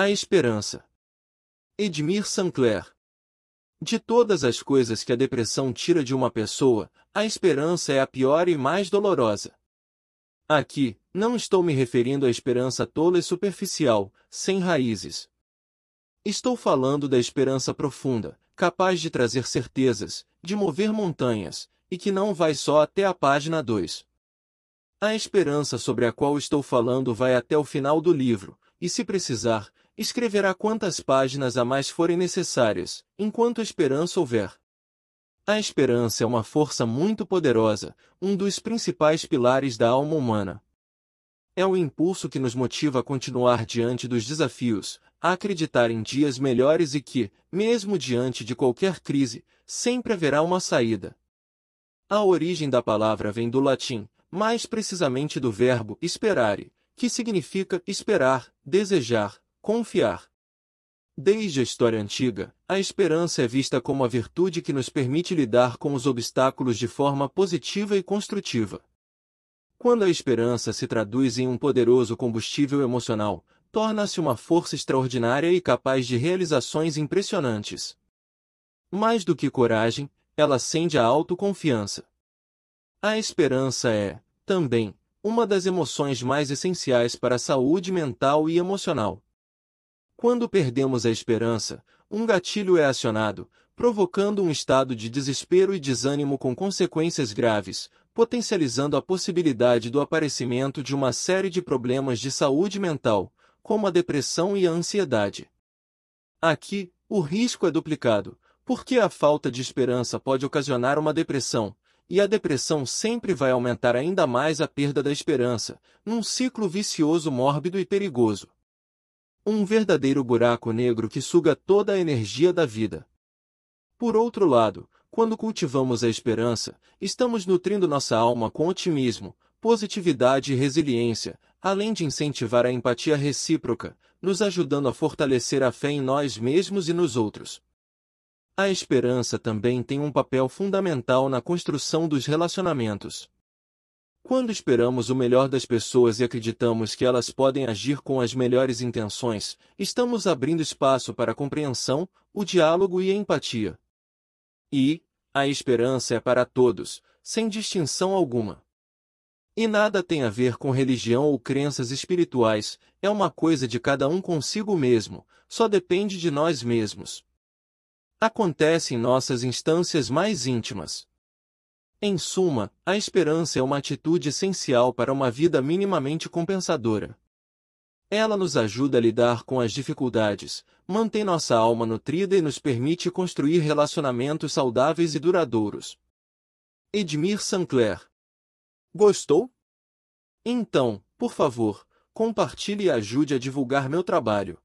A esperança. Edmir Sancler. De todas as coisas que a depressão tira de uma pessoa, a esperança é a pior e mais dolorosa. Aqui, não estou me referindo à esperança tola e superficial, sem raízes. Estou falando da esperança profunda, capaz de trazer certezas, de mover montanhas, e que não vai só até a página 2. A esperança sobre a qual estou falando vai até o final do livro, e se precisar, escreverá quantas páginas a mais forem necessárias, enquanto esperança houver. A esperança é uma força muito poderosa, um dos principais pilares da alma humana. É o impulso que nos motiva a continuar diante dos desafios, a acreditar em dias melhores e que, mesmo diante de qualquer crise, sempre haverá uma saída. A origem da palavra vem do latim, mais precisamente do verbo esperare, que significa esperar, desejar, confiar. Desde a história antiga, a esperança é vista como a virtude que nos permite lidar com os obstáculos de forma positiva e construtiva. Quando a esperança se traduz em um poderoso combustível emocional, torna-se uma força extraordinária e capaz de realizações impressionantes. Mais do que coragem, ela acende a autoconfiança. A esperança é, também, uma das emoções mais essenciais para a saúde mental e emocional. Quando perdemos a esperança, um gatilho é acionado, provocando um estado de desespero e desânimo com consequências graves, potencializando a possibilidade do aparecimento de uma série de problemas de saúde mental, como a depressão e a ansiedade. Aqui, o risco é duplicado, porque a falta de esperança pode ocasionar uma depressão, e a depressão sempre vai aumentar ainda mais a perda da esperança, num ciclo vicioso mórbido e perigoso. Um verdadeiro buraco negro que suga toda a energia da vida. Por outro lado, quando cultivamos a esperança, estamos nutrindo nossa alma com otimismo, positividade e resiliência, além de incentivar a empatia recíproca, nos ajudando a fortalecer a fé em nós mesmos e nos outros. A esperança também tem um papel fundamental na construção dos relacionamentos. Quando esperamos o melhor das pessoas e acreditamos que elas podem agir com as melhores intenções, estamos abrindo espaço para a compreensão, o diálogo e a empatia. E, a esperança é para todos, sem distinção alguma. E nada tem a ver com religião ou crenças espirituais, é uma coisa de cada um consigo mesmo, só depende de nós mesmos acontece em nossas instâncias mais íntimas. Em suma, a esperança é uma atitude essencial para uma vida minimamente compensadora. Ela nos ajuda a lidar com as dificuldades, mantém nossa alma nutrida e nos permite construir relacionamentos saudáveis e duradouros. Edmir Sancler Gostou? Então, por favor, compartilhe e ajude a divulgar meu trabalho.